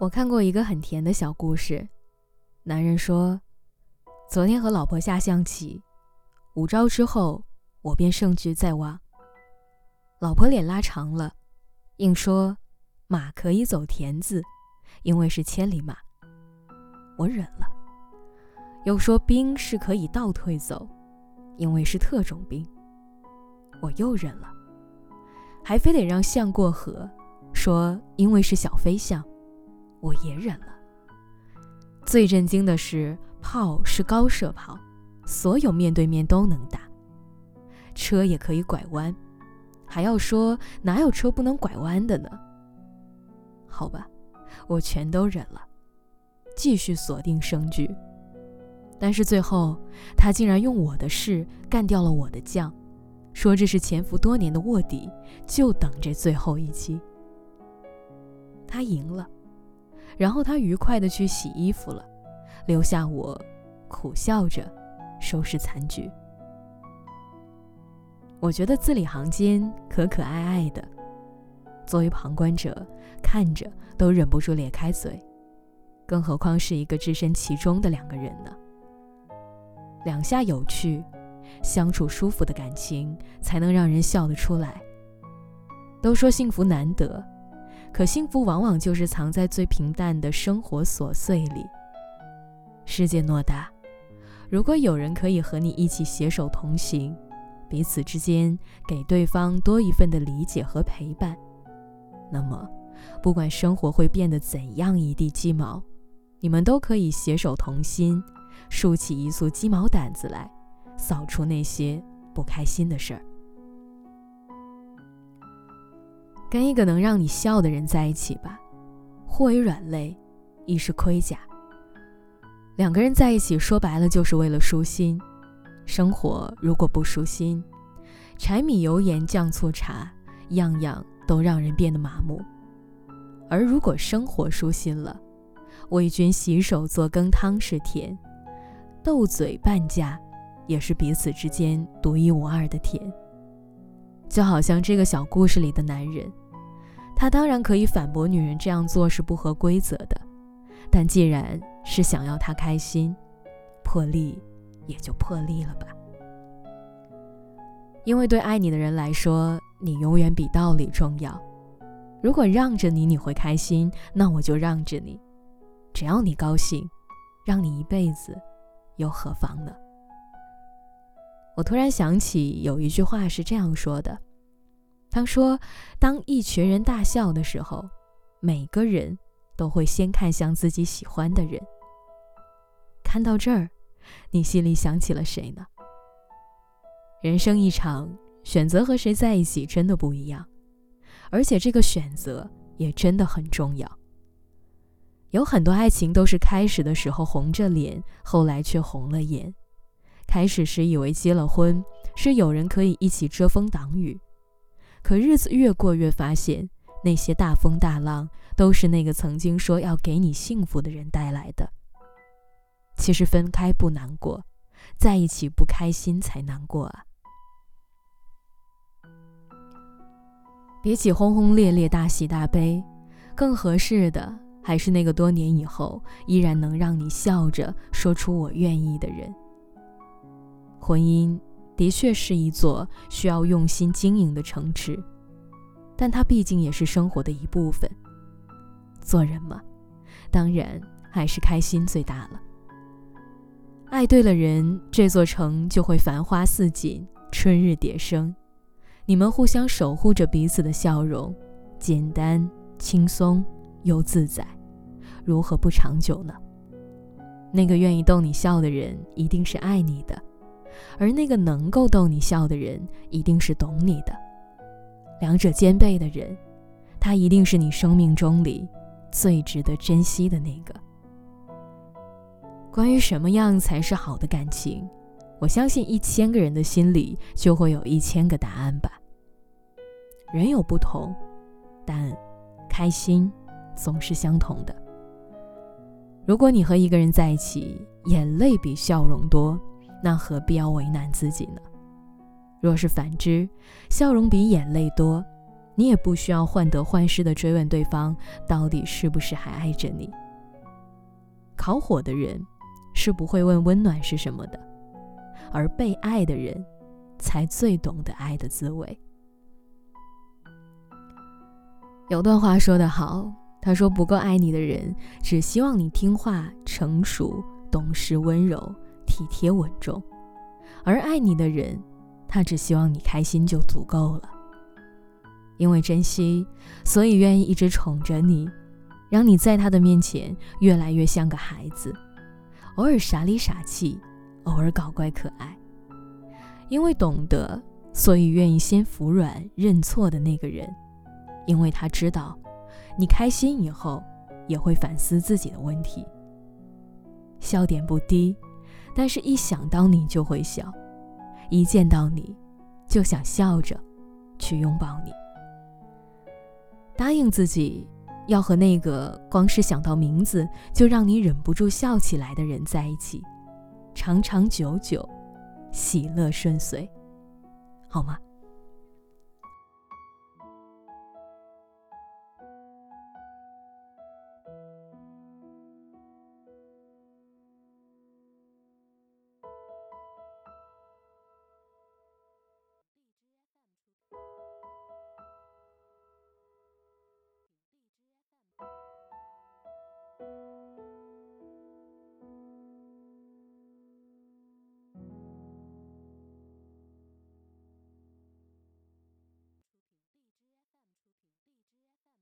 我看过一个很甜的小故事，男人说：“昨天和老婆下象棋，五招之后，我便胜局在望。”老婆脸拉长了，硬说：“马可以走田字，因为是千里马。”我忍了。又说：“兵是可以倒退走，因为是特种兵。”我又忍了。还非得让象过河，说：“因为是小飞象。”我也忍了。最震惊的是，炮是高射炮，所有面对面都能打。车也可以拐弯，还要说哪有车不能拐弯的呢？好吧，我全都忍了，继续锁定胜局。但是最后，他竟然用我的士干掉了我的将，说这是潜伏多年的卧底，就等这最后一击。他赢了。然后他愉快地去洗衣服了，留下我苦笑着收拾残局。我觉得字里行间可可爱爱的，作为旁观者看着都忍不住咧开嘴，更何况是一个置身其中的两个人呢？两下有趣、相处舒服的感情，才能让人笑得出来。都说幸福难得。可幸福往往就是藏在最平淡的生活琐碎里。世界偌大，如果有人可以和你一起携手同行，彼此之间给对方多一份的理解和陪伴，那么，不管生活会变得怎样一地鸡毛，你们都可以携手同心，竖起一束鸡毛掸子来，扫除那些不开心的事儿。跟一个能让你笑的人在一起吧，或为软肋，亦是盔甲。两个人在一起，说白了就是为了舒心。生活如果不舒心，柴米油盐酱醋茶，样样都让人变得麻木。而如果生活舒心了，为君洗手做羹汤是甜，斗嘴半价，也是彼此之间独一无二的甜。就好像这个小故事里的男人。他当然可以反驳女人这样做是不合规则的，但既然是想要她开心，破例也就破例了吧。因为对爱你的人来说，你永远比道理重要。如果让着你你会开心，那我就让着你，只要你高兴，让你一辈子又何妨呢？我突然想起有一句话是这样说的。他说：“当一群人大笑的时候，每个人都会先看向自己喜欢的人。看到这儿，你心里想起了谁呢？人生一场，选择和谁在一起真的不一样，而且这个选择也真的很重要。有很多爱情都是开始的时候红着脸，后来却红了眼。开始时以为结了婚是有人可以一起遮风挡雨。”可日子越过越发现，那些大风大浪都是那个曾经说要给你幸福的人带来的。其实分开不难过，在一起不开心才难过啊！比起轰轰烈烈大喜大悲，更合适的还是那个多年以后依然能让你笑着说出“我愿意”的人。婚姻。的确是一座需要用心经营的城池，但它毕竟也是生活的一部分。做人嘛，当然还是开心最大了。爱对了人，这座城就会繁花似锦，春日蝶生。你们互相守护着彼此的笑容，简单、轻松又自在，如何不长久呢？那个愿意逗你笑的人，一定是爱你的。而那个能够逗你笑的人，一定是懂你的。两者兼备的人，他一定是你生命中里最值得珍惜的那个。关于什么样才是好的感情，我相信一千个人的心里就会有一千个答案吧。人有不同，但开心总是相同的。如果你和一个人在一起，眼泪比笑容多。那何必要为难自己呢？若是反之，笑容比眼泪多，你也不需要患得患失的追问对方到底是不是还爱着你。烤火的人是不会问温暖是什么的，而被爱的人才最懂得爱的滋味。有段话说得好，他说：“不够爱你的人，只希望你听话、成熟、懂事、温柔、体贴、稳重；而爱你的人，他只希望你开心就足够了。因为珍惜，所以愿意一直宠着你，让你在他的面前越来越像个孩子，偶尔傻里傻气，偶尔搞怪可爱。因为懂得，所以愿意先服软认错的那个人。”因为他知道，你开心以后也会反思自己的问题。笑点不低，但是一想到你就会笑，一见到你就想笑着去拥抱你。答应自己，要和那个光是想到名字就让你忍不住笑起来的人在一起，长长久久，喜乐顺遂，好吗？